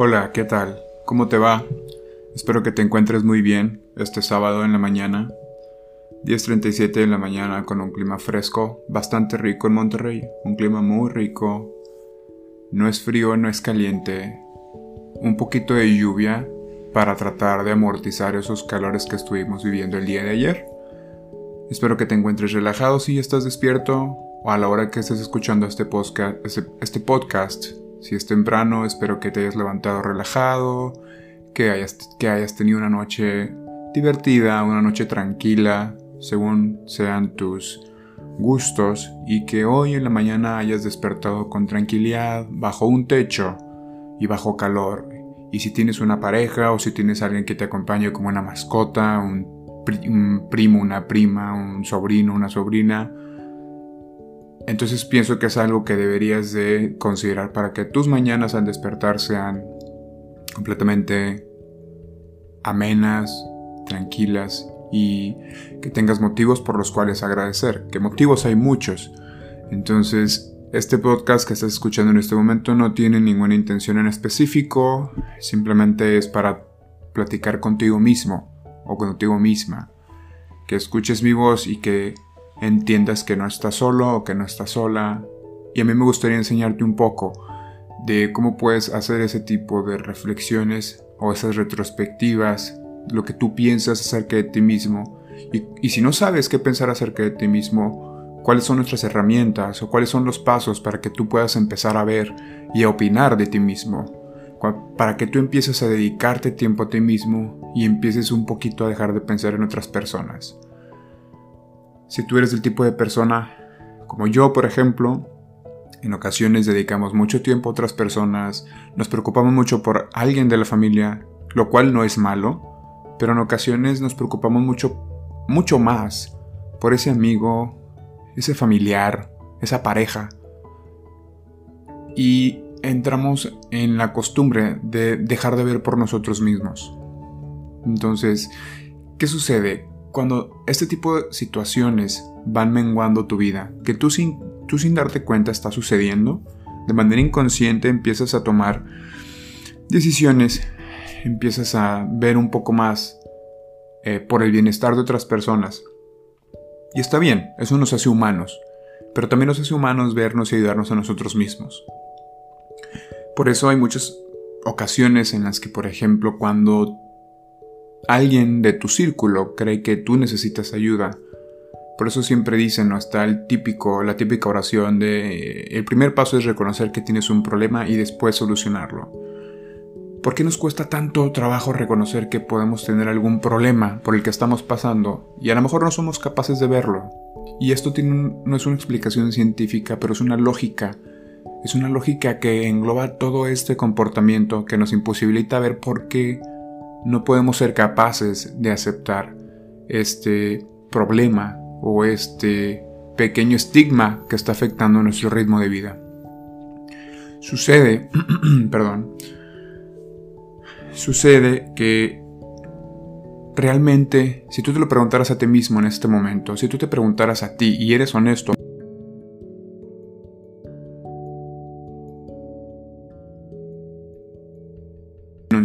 Hola, ¿qué tal? ¿Cómo te va? Espero que te encuentres muy bien este sábado en la mañana. 10.37 de la mañana con un clima fresco, bastante rico en Monterrey. Un clima muy rico. No es frío, no es caliente. Un poquito de lluvia para tratar de amortizar esos calores que estuvimos viviendo el día de ayer. Espero que te encuentres relajado si estás despierto o a la hora que estés escuchando este este, este podcast si es temprano, espero que te hayas levantado relajado, que hayas, que hayas tenido una noche divertida, una noche tranquila, según sean tus gustos, y que hoy en la mañana hayas despertado con tranquilidad, bajo un techo y bajo calor. Y si tienes una pareja o si tienes alguien que te acompañe como una mascota, un, un primo, una prima, un sobrino, una sobrina, entonces pienso que es algo que deberías de considerar para que tus mañanas al despertar sean completamente amenas, tranquilas y que tengas motivos por los cuales agradecer, que motivos hay muchos. Entonces, este podcast que estás escuchando en este momento no tiene ninguna intención en específico, simplemente es para platicar contigo mismo o contigo misma, que escuches mi voz y que entiendas que no estás solo o que no estás sola. Y a mí me gustaría enseñarte un poco de cómo puedes hacer ese tipo de reflexiones o esas retrospectivas, lo que tú piensas acerca de ti mismo. Y, si no sabes qué pensar acerca de ti mismo, cuáles son nuestras herramientas o cuáles son los pasos para que tú puedas empezar a ver y a opinar de ti mismo. Para que tú empieces a dedicarte tiempo a ti mismo y empieces un poquito a dejar de pensar en otras personas. Si tú eres del tipo de persona como yo, por ejemplo, en ocasiones dedicamos mucho tiempo a otras personas, nos preocupamos mucho por alguien de la familia, lo cual no es malo, pero en ocasiones nos preocupamos mucho, mucho más por ese amigo, ese familiar, esa pareja. Y entramos en la costumbre de dejar de ver por nosotros mismos. Entonces, ¿qué sucede? Cuando este tipo de situaciones van menguando tu vida, que tú sin, tú sin darte cuenta está sucediendo, de manera inconsciente empiezas a tomar decisiones, empiezas a ver un poco más eh, por el bienestar de otras personas. Y está bien, eso nos hace humanos, pero también nos hace humanos vernos y ayudarnos a nosotros mismos. Por eso hay muchas ocasiones en las que, por ejemplo, cuando alguien de tu círculo cree que tú necesitas ayuda. Por eso siempre dicen, ¿no? Está el típico, la típica oración de el primer paso es reconocer que tienes un problema y después solucionarlo. ¿Por qué nos cuesta tanto trabajo reconocer que podemos tener algún problema por el que estamos pasando y a lo mejor no somos capaces de verlo? Y esto no es una explicación científica, pero es una lógica. Es una lógica que engloba todo este comportamiento que nos imposibilita ver por qué no podemos ser capaces de aceptar este problema o este pequeño estigma que está afectando nuestro ritmo de vida. Sucede, perdón, sucede que realmente, si tú te lo preguntaras a ti mismo en este momento, si tú te preguntaras a ti y eres honesto,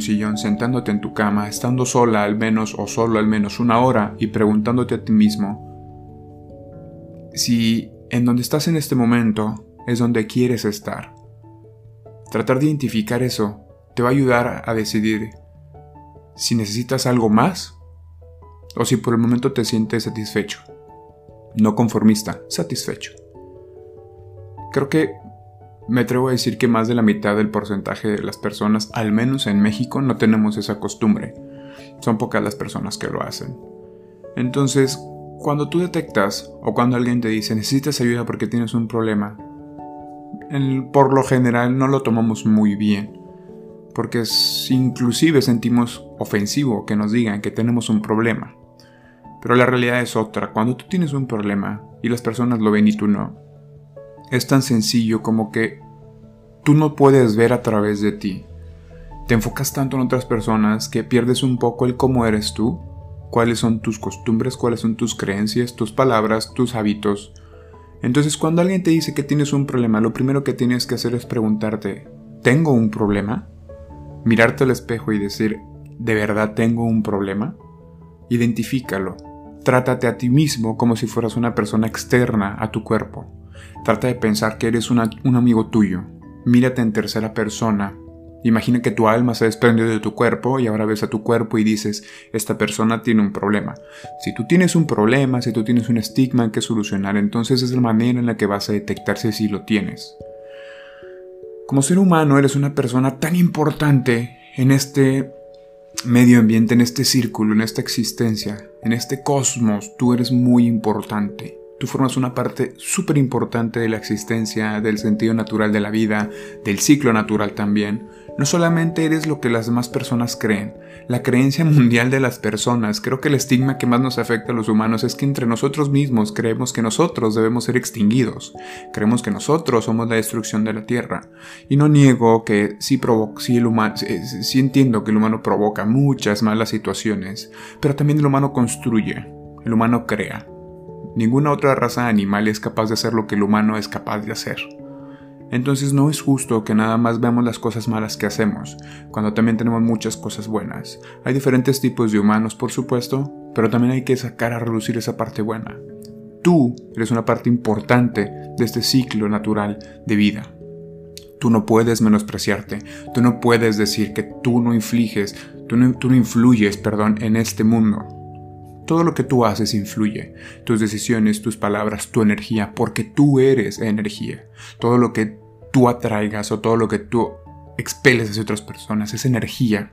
sillón sentándote en tu cama, estando sola al menos o solo al menos una hora y preguntándote a ti mismo si en donde estás en este momento es donde quieres estar. Tratar de identificar eso te va a ayudar a decidir si necesitas algo más o si por el momento te sientes satisfecho. No conformista, satisfecho. Creo que me atrevo a decir que más de la mitad del porcentaje de las personas, al menos en México, no tenemos esa costumbre. Son pocas las personas que lo hacen. Entonces, cuando tú detectas o cuando alguien te dice necesitas ayuda porque tienes un problema, por lo general no lo tomamos muy bien. Porque inclusive sentimos ofensivo que nos digan que tenemos un problema. Pero la realidad es otra. Cuando tú tienes un problema y las personas lo ven y tú no, es tan sencillo como que tú no puedes ver a través de ti. Te enfocas tanto en otras personas que pierdes un poco el cómo eres tú, cuáles son tus costumbres, cuáles son tus creencias, tus palabras, tus hábitos. Entonces cuando alguien te dice que tienes un problema, lo primero que tienes que hacer es preguntarte, ¿tengo un problema? mirarte al espejo y decir, ¿de verdad tengo un problema? Identifícalo. Trátate a ti mismo como si fueras una persona externa a tu cuerpo. Trata de pensar que eres un amigo tuyo. Mírate en tercera persona Imagina que tu alma se desprendió de tu cuerpo y ahora ves a tu cuerpo y dices, esta persona tiene un problema. Si tú tienes un problema, si tú tienes un estigma que solucionar, entonces es la manera en la que vas a detectarse si lo tienes. Como ser humano eres una persona tan importante en este medio ambiente, en este círculo, en esta existencia, en este cosmos, tú eres muy importante. Tú formas una parte súper importante de la existencia, del sentido natural de la vida, del ciclo natural también. No solamente eres lo que las demás personas creen, la creencia mundial de las personas, creo que el estigma que más nos afecta a los humanos es que entre nosotros mismos creemos que nosotros debemos ser extinguidos, creemos que nosotros somos la destrucción de la Tierra. Y no niego que sí, sí, el humano, sí entiendo que el humano provoca muchas malas situaciones, pero también el humano construye, el humano crea. Ninguna otra raza animal es capaz de hacer lo que el humano es capaz de hacer. Entonces no es justo que nada más veamos las cosas malas que hacemos, cuando también tenemos muchas cosas buenas. Hay diferentes tipos de humanos, por supuesto, pero también hay que sacar a reducir esa parte buena. Tú eres una parte importante de este ciclo natural de vida. Tú no puedes menospreciarte, tú no puedes decir que tú no infliges, tú no, tú no influyes, perdón, en este mundo. Todo lo que tú haces influye, tus decisiones, tus palabras, tu energía, porque tú eres energía. Todo lo que tú atraigas o todo lo que tú expeles hacia otras personas es energía.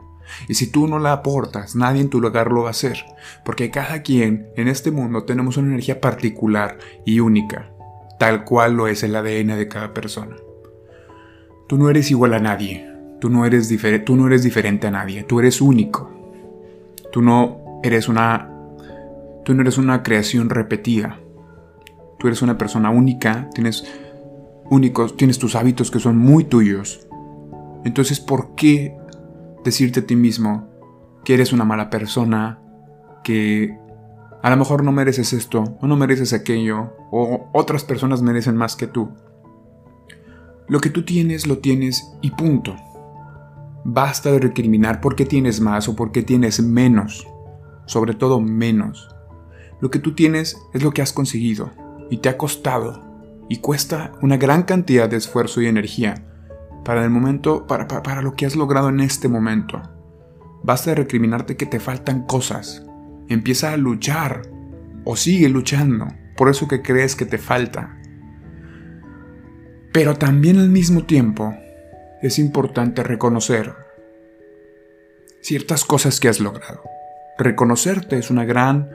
Y si tú no la aportas, nadie en tu lugar lo va a hacer, porque cada quien en este mundo tenemos una energía particular y única, tal cual lo es el ADN de cada persona. Tú no eres igual a nadie, tú no eres, tú no eres diferente a nadie, tú eres único. Tú no eres una tú no eres una creación repetida. Tú eres una persona única, tienes únicos, tienes tus hábitos que son muy tuyos. Entonces, ¿por qué decirte a ti mismo que eres una mala persona, que a lo mejor no mereces esto, o no mereces aquello, o otras personas merecen más que tú? Lo que tú tienes, lo tienes y punto. Basta de recriminar por qué tienes más o por qué tienes menos, sobre todo menos. Lo que tú tienes es lo que has conseguido y te ha costado y cuesta una gran cantidad de esfuerzo y energía para el momento, para, para, lo que has logrado en este momento. Basta de recriminarte que te faltan cosas. Empieza a luchar o sigue luchando por eso que crees que te falta. Pero también al mismo tiempo es importante reconocer ciertas cosas que has logrado. Reconocerte es una gran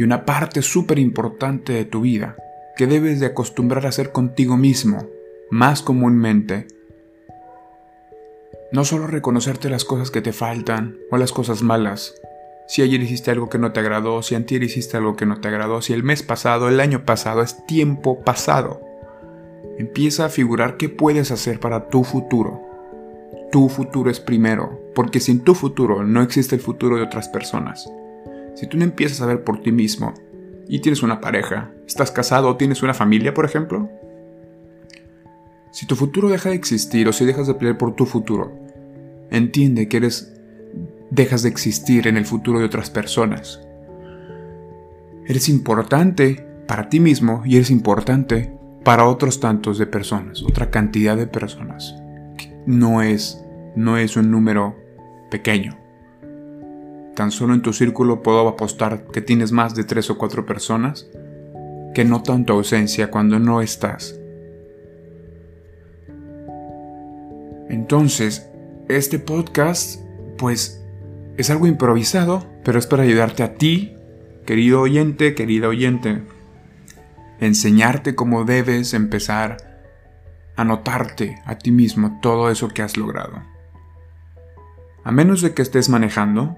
y una parte súper importante de tu vida que debes de acostumbrar a hacer contigo mismo, más comúnmente. No solo reconocerte las cosas que te faltan o las cosas malas. Si ayer hiciste algo que no te agradó, si antier hiciste algo que no te agradó, si el mes pasado, el año pasado, es tiempo pasado. Empieza a figurar qué puedes hacer para tu futuro. Tu futuro es primero, porque sin tu futuro no existe el futuro de otras personas. Si tú no empiezas a ver por ti mismo y tienes una pareja, estás casado o tienes una familia, por ejemplo, si tu futuro deja de existir o si dejas de pelear por tu futuro, entiende que eres dejas de existir en el futuro de otras personas. Eres importante para ti mismo y eres importante para otros tantos de personas, otra cantidad de personas. No es no es un número pequeño. Tan solo en tu círculo puedo apostar que tienes más de tres o cuatro personas que notan tu ausencia cuando no estás. Entonces, este podcast, pues, es algo improvisado, pero es para ayudarte a ti, querido oyente, querida oyente, enseñarte cómo debes empezar a notarte a ti mismo todo eso que has logrado. A menos de que estés manejando,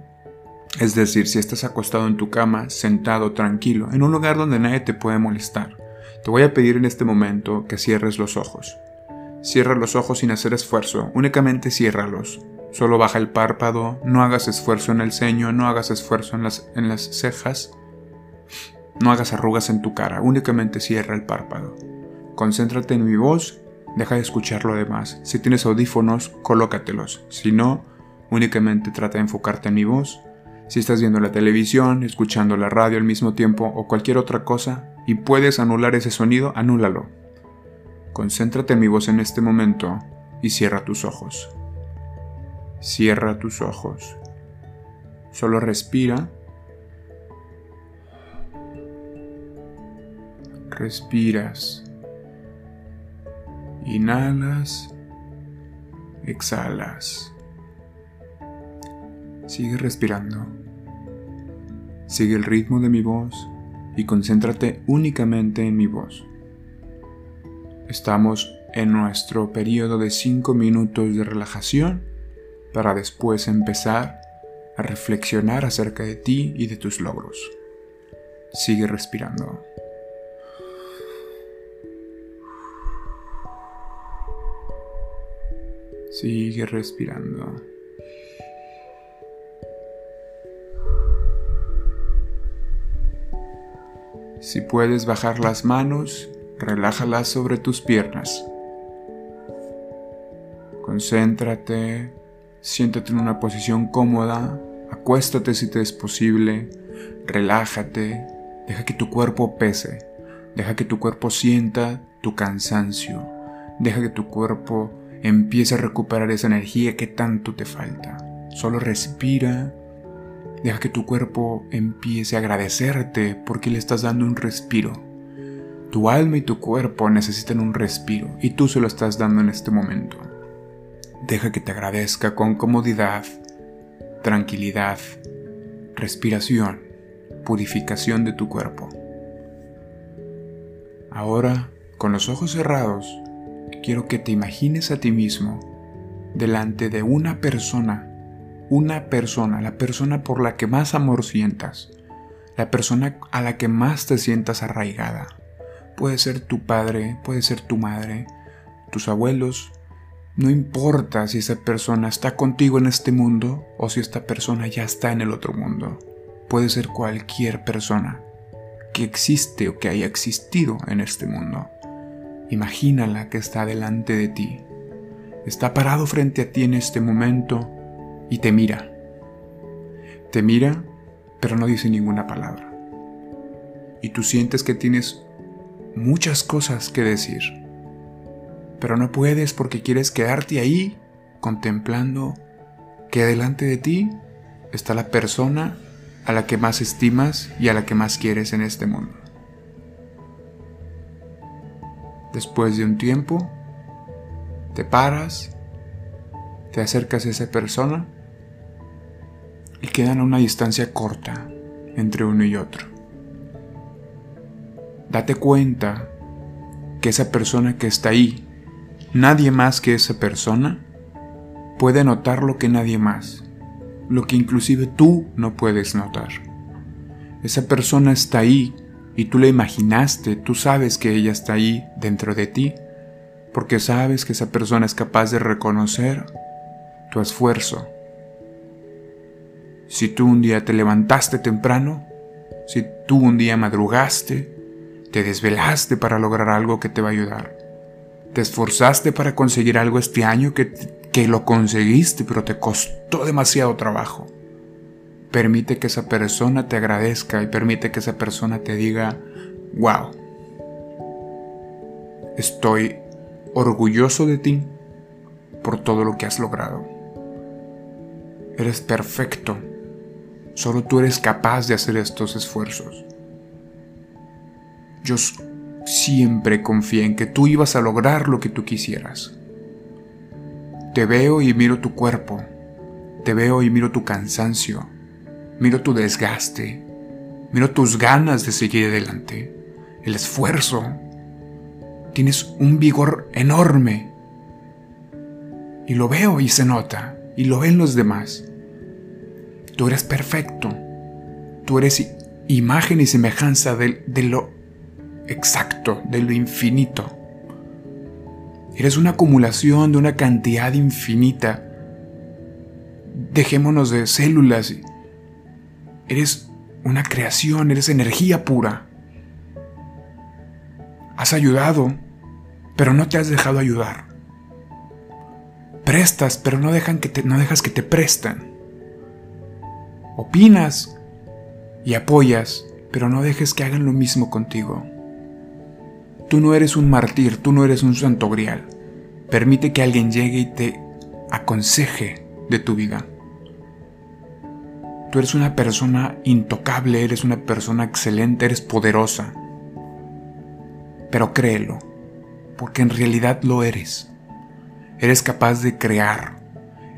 es decir, si estás acostado en tu cama, sentado, tranquilo, en un lugar donde nadie te puede molestar, te voy a pedir en este momento que cierres los ojos. Cierra los ojos sin hacer esfuerzo, únicamente ciérralos. Solo baja el párpado, no hagas esfuerzo en el ceño, no hagas esfuerzo en las, en las cejas, no hagas arrugas en tu cara, únicamente cierra el párpado. Concéntrate en mi voz, deja de escuchar lo demás. Si tienes audífonos, colócatelos. Si no, únicamente trata de enfocarte en mi voz. Si estás viendo la televisión, escuchando la radio al mismo tiempo o cualquier otra cosa y puedes anular ese sonido, anúlalo. Concéntrate en mi voz en este momento y cierra tus ojos. Cierra tus ojos. Solo respira. Respiras. Inhalas. Exhalas. Sigue respirando. Sigue el ritmo de mi voz y concéntrate únicamente en mi voz. Estamos en nuestro periodo de 5 minutos de relajación para después empezar a reflexionar acerca de ti y de tus logros. Sigue respirando. Sigue respirando. Si puedes bajar las manos, relájalas sobre tus piernas. Concéntrate, siéntate en una posición cómoda, acuéstate si te es posible, relájate, deja que tu cuerpo pese, deja que tu cuerpo sienta tu cansancio, deja que tu cuerpo empiece a recuperar esa energía que tanto te falta. Solo respira Deja que tu cuerpo empiece a agradecerte porque le estás dando un respiro. Tu alma y tu cuerpo necesitan un respiro y tú se lo estás dando en este momento. Deja que te agradezca con comodidad, tranquilidad, respiración, purificación de tu cuerpo. Ahora, con los ojos cerrados, quiero que te imagines a ti mismo delante de una persona una persona, la persona por la que más amor sientas, la persona a la que más te sientas arraigada. Puede ser tu padre, puede ser tu madre, tus abuelos. No importa si esa persona está contigo en este mundo o si esta persona ya está en el otro mundo. Puede ser cualquier persona que existe o que haya existido en este mundo. Imagínala que está delante de ti. Está parado frente a ti en este momento y te mira. Te mira, pero no dice ninguna palabra. Y tú sientes que tienes muchas cosas que decir, pero no puedes porque quieres quedarte ahí contemplando que delante de ti está la persona a la que más estimas y a la que más quieres en este mundo. Después de un tiempo, te paras, te acercas a esa persona y quedan a una distancia corta entre uno y otro. Date cuenta que esa persona que está ahí, nadie más que esa persona, puede notar lo que nadie más, lo que inclusive tú no puedes notar. Esa persona está ahí y tú la imaginaste, tú sabes que ella está ahí dentro de ti, porque sabes que esa persona es capaz de reconocer tu esfuerzo, si tú un día te levantaste temprano, si tú un día madrugaste, te desvelaste para lograr algo que te va a ayudar, te esforzaste para conseguir algo este año que, que lo conseguiste pero te costó demasiado trabajo. Permite que esa persona te agradezca y permite que esa persona te diga, wow, estoy orgulloso de ti por todo lo que has logrado. Eres perfecto Solo tú eres capaz de hacer estos esfuerzos. Yo siempre confié en que tú ibas a lograr lo que tú quisieras. Te veo y miro tu cuerpo. Te veo y miro tu cansancio. Miro tu desgaste. Miro tus ganas de seguir adelante. El esfuerzo. Tienes un vigor enorme. Y lo veo y se nota. Y lo ven los demás. Tú eres perfecto. Tú eres imagen y semejanza de, lo exacto, de lo infinito. Eres una acumulación de una cantidad infinita. Dejémonos de células. Eres una creación, eres energía pura. Has ayudado, pero no te has dejado ayudar. Prestas, pero no, dejan que te, no dejas que te prestan. Opinas y apoyas, pero no dejes que hagan lo mismo contigo. Tú no eres un martir, tú no eres un santo grial. Permite que alguien llegue y te aconseje de tu vida. Tú eres una persona intocable, eres una persona excelente, eres poderosa. Pero créelo, porque en realidad lo eres. Eres capaz de crear,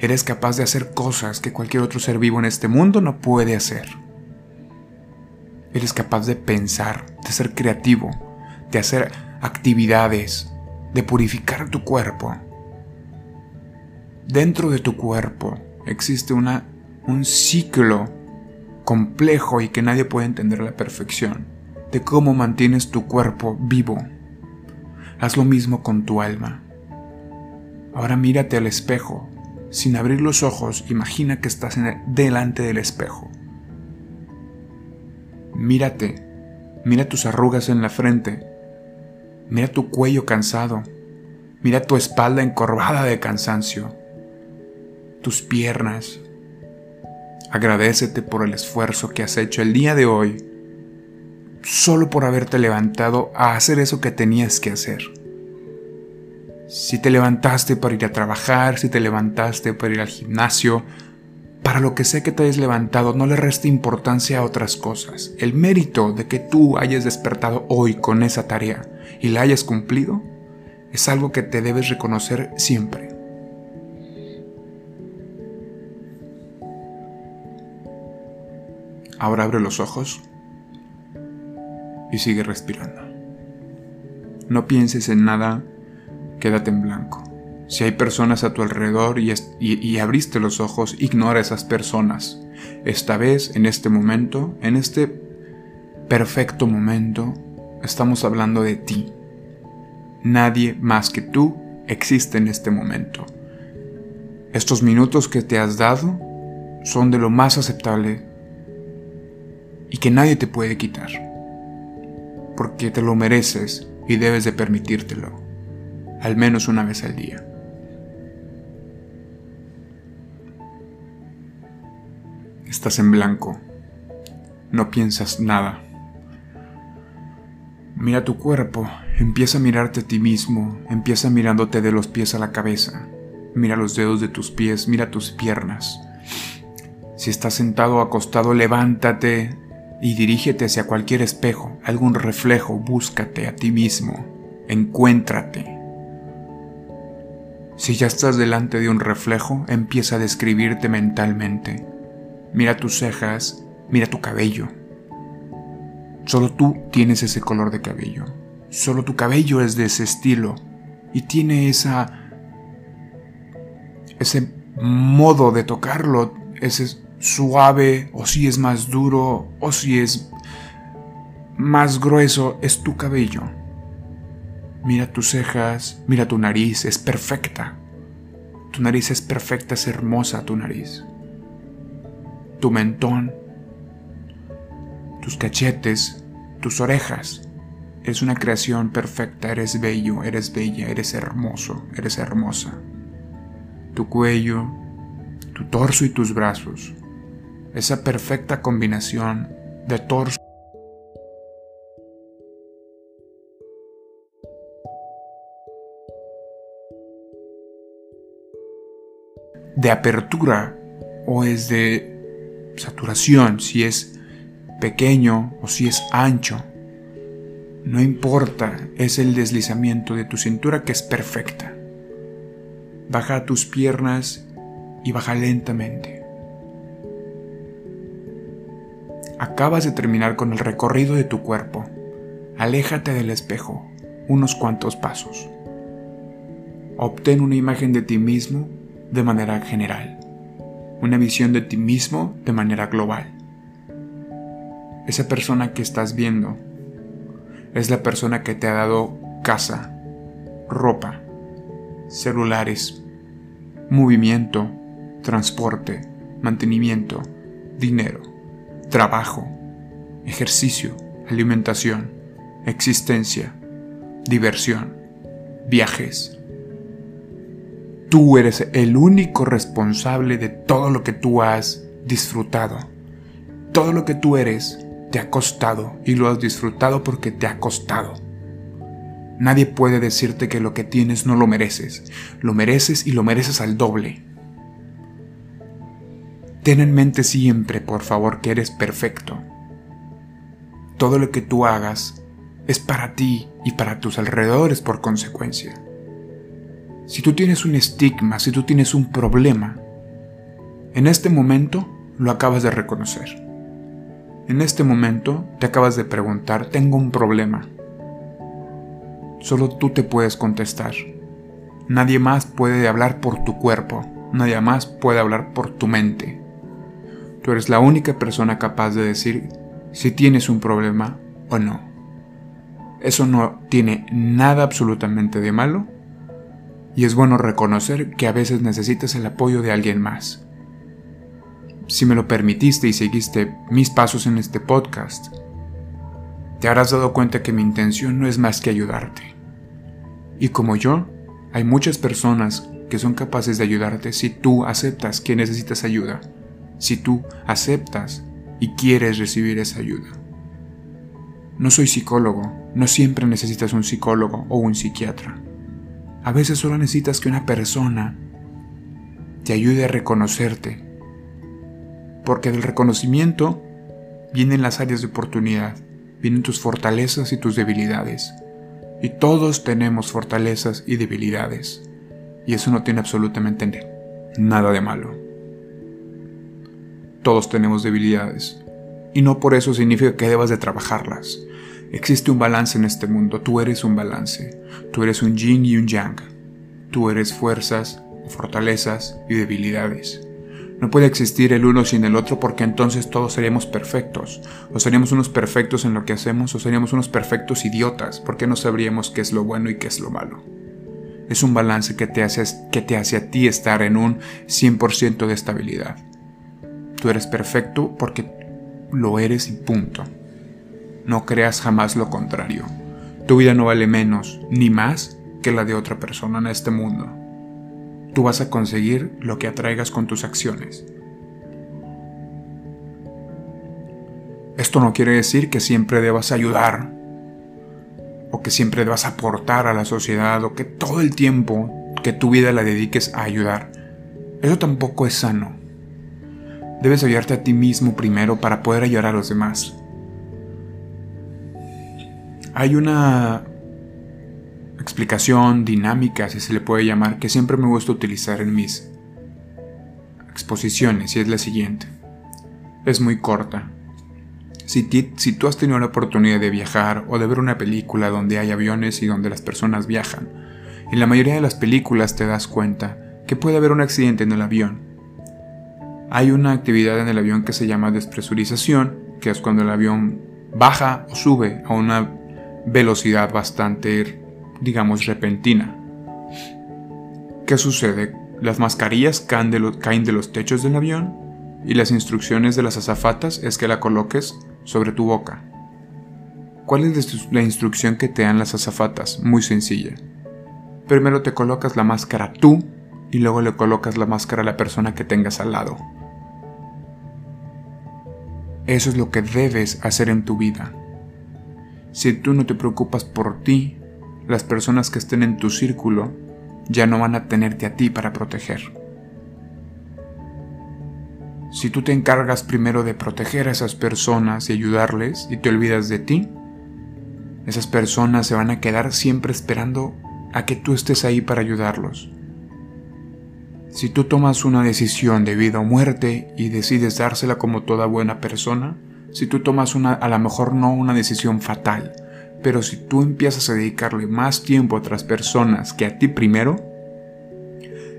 eres capaz de hacer cosas que cualquier otro ser vivo en este mundo no puede hacer. Eres capaz de pensar, de ser creativo, de hacer actividades, de purificar tu cuerpo. Dentro de tu cuerpo existe una, un ciclo complejo y que nadie puede entender a la perfección de cómo mantienes tu cuerpo vivo. Haz lo mismo con tu alma. Ahora mírate al espejo. Sin abrir los ojos, imagina que estás delante del espejo. Mírate, mira tus arrugas en la frente, Mira tu cuello cansado. Mira tu espalda encorvada de cansancio. Tus piernas. Agradecete por el esfuerzo que has hecho el día de hoy solo por haberte levantado a hacer eso que tenías que hacer. Si te levantaste para ir a trabajar, si te levantaste para ir al gimnasio, para lo que sé que te hayas levantado, no le reste importancia a otras cosas. El mérito de que tú hayas despertado hoy con esa tarea y la hayas cumplido es algo que te debes reconocer siempre. Ahora abre los ojos y sigue respirando. No pienses en nada, quédate en blanco. Si hay personas a tu alrededor y, abriste los ojos, ignora a esas personas. Esta vez, en este momento, en este perfecto momento, estamos hablando de ti. Nadie más que tú existe en este momento. Estos minutos que te has dado son de lo más aceptable y que nadie te puede quitar. Porque te lo mereces y debes de permitírtelo, al menos una vez al día. Estás en blanco. No piensas nada. Mira tu cuerpo, empieza a mirarte a ti mismo, empieza mirándote de los pies a la cabeza. Mira los dedos de tus pies, mira tus piernas. Si estás sentado o acostado, levántate y dirígete hacia cualquier espejo, algún reflejo, búscate a ti mismo, encuéntrate. Si ya estás delante de un reflejo, empieza a describirte mentalmente. Mira tus cejas, mira tu cabello. Solo tú tienes ese color de cabello. Solo tu cabello es de ese estilo y tiene esa ese modo de tocarlo, ese suave o si es más duro o si es más grueso, es tu cabello. Mira tus cejas, mira tu nariz, es perfecta. Tu nariz es perfecta, es hermosa tu nariz tu mentón, tus cachetes, tus orejas. Eres una creación perfecta, eres bello, eres bella, eres hermoso, eres hermosa. Tu cuello, tu torso y tus brazos. Esa perfecta combinación de torso de apertura o es de saturación, si es pequeño o si es ancho. No importa, es el deslizamiento de tu cintura que es perfecta. Baja tus piernas y baja lentamente. Acabas de terminar con el recorrido de tu cuerpo. Aléjate del espejo unos cuantos pasos. Obtén una imagen de ti mismo de manera general una visión de ti mismo de manera global. Esa persona que estás viendo es la persona que te ha dado casa, ropa, celulares, movimiento, transporte, mantenimiento, dinero, trabajo, ejercicio, alimentación, existencia, diversión, viajes. Tú eres el único responsable de todo lo que tú has disfrutado. Todo lo que tú eres te ha costado y lo has disfrutado porque te ha costado. Nadie puede decirte que lo que tienes no lo mereces. Lo mereces y lo mereces al doble. Ten en mente siempre, por favor, que eres perfecto. Todo lo que tú hagas es para ti y para tus alrededores por consecuencia. Si tú tienes un estigma, si tú tienes un problema, en este momento lo acabas de reconocer. En este momento te acabas de preguntar, tengo un problema. Solo tú te puedes contestar. Nadie más puede hablar por tu cuerpo, nadie más puede hablar por tu mente. Tú eres la única persona capaz de decir si tienes un problema o no. Eso no tiene nada absolutamente de malo y es bueno reconocer que a veces necesitas el apoyo de alguien más. Si me lo permitiste y seguiste mis pasos en este podcast, te habrás dado cuenta que mi intención no es más que ayudarte. Y como yo, hay muchas personas que son capaces de ayudarte si tú aceptas que necesitas ayuda, si tú aceptas y quieres recibir esa ayuda. No soy psicólogo, no siempre necesitas un psicólogo o un psiquiatra. A veces solo necesitas que una persona te ayude a reconocerte. Porque del reconocimiento vienen las áreas de oportunidad, vienen tus fortalezas y tus debilidades. Y todos tenemos fortalezas y debilidades. Y eso no tiene absolutamente nada de malo. Todos tenemos debilidades. Y no por eso significa que debas de trabajarlas. Existe un balance en este mundo, tú eres un balance, tú eres un yin y un yang, tú eres fuerzas, fortalezas y debilidades. No puede existir el uno sin el otro porque entonces todos seríamos perfectos. O seríamos unos perfectos en lo que hacemos o seríamos unos perfectos idiotas porque no sabríamos qué es lo bueno y qué es lo malo. Es un balance que te hace, que te hace a ti estar en un 100% de estabilidad. Tú eres perfecto porque lo eres y punto. No creas jamás lo contrario. Tu vida no vale menos ni más que la de otra persona en este mundo. Tú vas a conseguir lo que atraigas con tus acciones. Esto no quiere decir que siempre debas ayudar o que siempre debas aportar a la sociedad o que todo el tiempo que tu vida la dediques a ayudar. Eso tampoco es sano. Debes ayudarte a ti mismo primero para poder ayudar a los demás. Hay una explicación dinámica, si se le puede llamar, que siempre me gusta utilizar en mis exposiciones y es la siguiente. Es muy corta. Si, tú has tenido la oportunidad de viajar o de ver una película donde hay aviones y donde las personas viajan, en la mayoría de las películas te das cuenta que puede haber un accidente en el avión. Hay una actividad en el avión que se llama despresurización, que es cuando el avión baja o sube a una velocidad bastante, digamos, repentina. ¿Qué sucede? Las mascarillas caen de, los techos del avión y las instrucciones de las azafatas es que la coloques sobre tu boca. ¿Cuál es la instrucción que te dan las azafatas? Muy sencilla. Primero te colocas la máscara tú y luego le colocas la máscara a la persona que tengas al lado. Eso es lo que debes hacer en tu vida. Si tú no te preocupas por ti, las personas que estén en tu círculo ya no van a tenerte a ti para proteger. Si tú te encargas primero de proteger a esas personas y ayudarles y te olvidas de ti, esas personas se van a quedar siempre esperando a que tú estés ahí para ayudarlos. Si tú tomas una decisión de vida o muerte y decides dársela como toda buena persona, si tú tomas una, a lo mejor no una decisión fatal, pero si tú empiezas a dedicarle más tiempo a otras personas que a ti primero,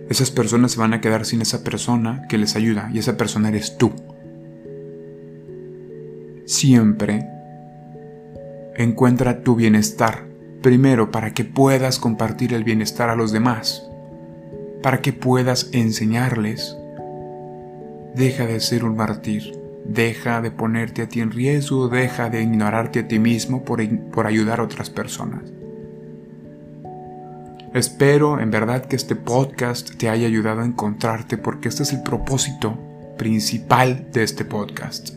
esas personas se van a quedar sin esa persona que les ayuda y esa persona eres tú. Siempre encuentra tu bienestar primero para que puedas compartir el bienestar a los demás, para que puedas enseñarles. Deja de ser un mártir Deja de ponerte a ti en riesgo, deja de ignorarte a ti mismo por, por ayudar a otras personas. Espero en verdad que este podcast te haya ayudado a encontrarte porque este es el propósito principal de este podcast.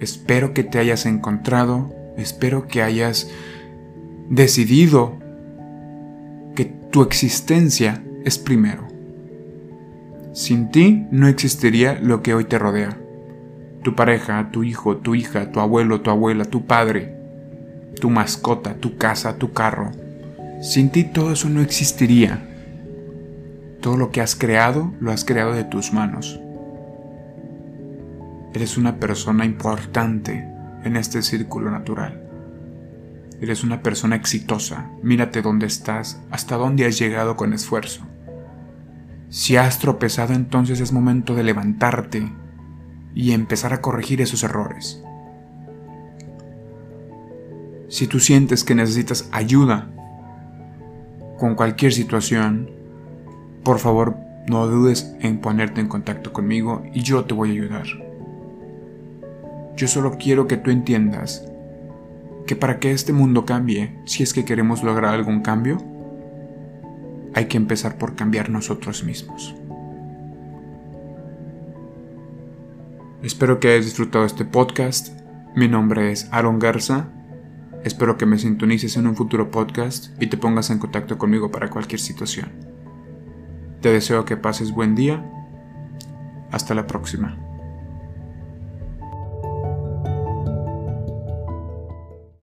Espero que te hayas encontrado, espero que hayas decidido que tu existencia es primero. Sin ti no existiría lo que hoy te rodea. Tu pareja, tu hijo, tu hija, tu abuelo, tu abuela, tu padre, tu mascota, tu casa, tu carro. Sin ti todo eso no existiría. Todo lo que has creado lo has creado de tus manos. Eres una persona importante en este círculo natural. Eres una persona exitosa. Mírate dónde estás, hasta dónde has llegado con esfuerzo. Si has tropezado, entonces es momento de levantarte y empezar a corregir esos errores. Si tú sientes que necesitas ayuda con cualquier situación, por favor no dudes en ponerte en contacto conmigo y yo te voy a ayudar. Yo solo quiero que tú entiendas que para que este mundo cambie, si es que queremos lograr algún cambio, hay que empezar por cambiar nosotros mismos. Espero que hayas disfrutado este podcast. Mi nombre es Aaron Garza. Espero que me sintonices en un futuro podcast y te pongas en contacto conmigo para cualquier situación. Te deseo que pases buen día. Hasta la próxima.